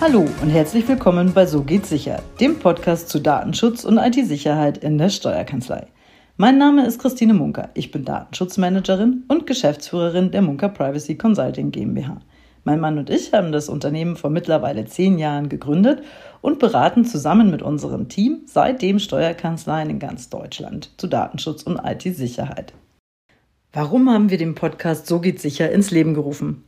Hallo und herzlich willkommen bei So geht's sicher, dem Podcast zu Datenschutz und IT-Sicherheit in der Steuerkanzlei. Mein Name ist Christine Munker. Ich bin Datenschutzmanagerin und Geschäftsführerin der Munker Privacy Consulting GmbH. Mein Mann und ich haben das Unternehmen vor mittlerweile zehn Jahren gegründet und beraten zusammen mit unserem Team seitdem Steuerkanzleien in ganz Deutschland zu Datenschutz und IT-Sicherheit. Warum haben wir den Podcast So geht sicher ins Leben gerufen?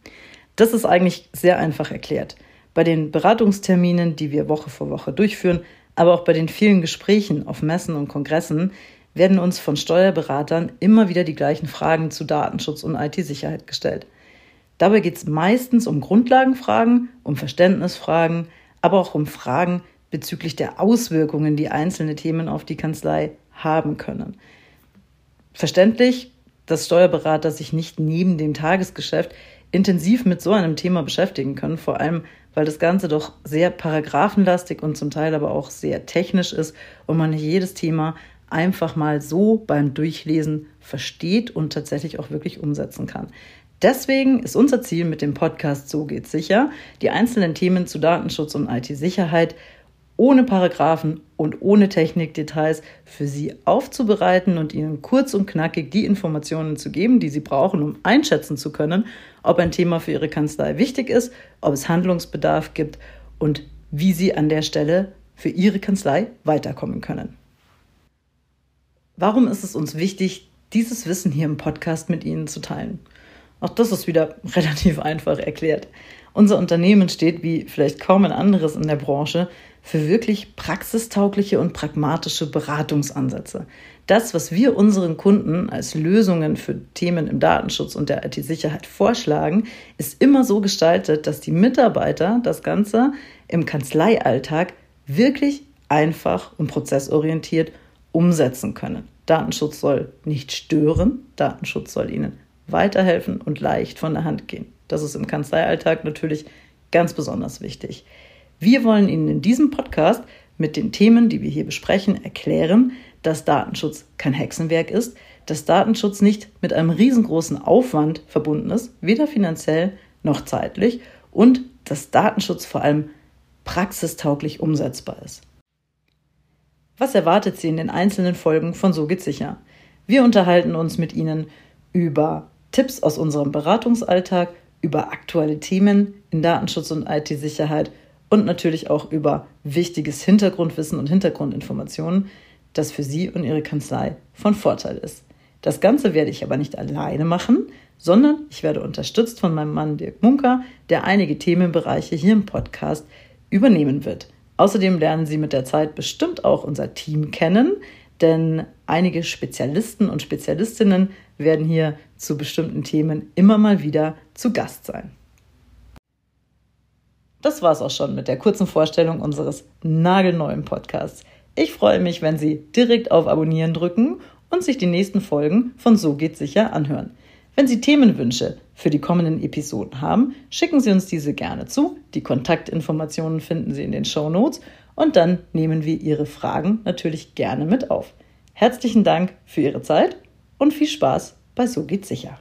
Das ist eigentlich sehr einfach erklärt. Bei den Beratungsterminen, die wir Woche für Woche durchführen, aber auch bei den vielen Gesprächen auf Messen und Kongressen, werden uns von Steuerberatern immer wieder die gleichen Fragen zu Datenschutz und IT-Sicherheit gestellt. Dabei geht es meistens um Grundlagenfragen, um Verständnisfragen, aber auch um Fragen bezüglich der Auswirkungen, die einzelne Themen auf die Kanzlei haben können. Verständlich, dass Steuerberater sich nicht neben dem Tagesgeschäft intensiv mit so einem Thema beschäftigen können, vor allem weil das Ganze doch sehr paragraphenlastig und zum Teil aber auch sehr technisch ist und man nicht jedes Thema einfach mal so beim Durchlesen versteht und tatsächlich auch wirklich umsetzen kann. Deswegen ist unser Ziel mit dem Podcast So geht's sicher, die einzelnen Themen zu Datenschutz und IT-Sicherheit ohne Paragraphen und ohne Technikdetails für Sie aufzubereiten und Ihnen kurz und knackig die Informationen zu geben, die Sie brauchen, um einschätzen zu können, ob ein Thema für Ihre Kanzlei wichtig ist, ob es Handlungsbedarf gibt und wie Sie an der Stelle für Ihre Kanzlei weiterkommen können. Warum ist es uns wichtig, dieses Wissen hier im Podcast mit Ihnen zu teilen? Auch das ist wieder relativ einfach erklärt. Unser Unternehmen steht, wie vielleicht kaum ein anderes in der Branche, für wirklich praxistaugliche und pragmatische Beratungsansätze. Das, was wir unseren Kunden als Lösungen für Themen im Datenschutz und der IT-Sicherheit vorschlagen, ist immer so gestaltet, dass die Mitarbeiter das Ganze im Kanzleialltag wirklich einfach und prozessorientiert umsetzen können. Datenschutz soll nicht stören, Datenschutz soll ihnen weiterhelfen und leicht von der Hand gehen. Das ist im Kanzleialltag natürlich ganz besonders wichtig. Wir wollen Ihnen in diesem Podcast mit den Themen, die wir hier besprechen, erklären, dass Datenschutz kein Hexenwerk ist, dass Datenschutz nicht mit einem riesengroßen Aufwand verbunden ist, weder finanziell noch zeitlich, und dass Datenschutz vor allem praxistauglich umsetzbar ist. Was erwartet Sie in den einzelnen Folgen von So geht's sicher? Wir unterhalten uns mit Ihnen über Tipps aus unserem Beratungsalltag, über aktuelle Themen in Datenschutz und IT-Sicherheit und natürlich auch über wichtiges Hintergrundwissen und Hintergrundinformationen, das für Sie und Ihre Kanzlei von Vorteil ist. Das Ganze werde ich aber nicht alleine machen, sondern ich werde unterstützt von meinem Mann Dirk Munker, der einige Themenbereiche hier im Podcast übernehmen wird. Außerdem lernen Sie mit der Zeit bestimmt auch unser Team kennen, denn einige Spezialisten und Spezialistinnen werden hier zu bestimmten Themen immer mal wieder zu Gast sein. Das war's auch schon mit der kurzen Vorstellung unseres nagelneuen Podcasts. Ich freue mich, wenn Sie direkt auf Abonnieren drücken und sich die nächsten Folgen von So geht's sicher anhören. Wenn Sie Themenwünsche für die kommenden Episoden haben, schicken Sie uns diese gerne zu. Die Kontaktinformationen finden Sie in den Show Notes und dann nehmen wir Ihre Fragen natürlich gerne mit auf. Herzlichen Dank für Ihre Zeit und viel Spaß bei So geht's sicher.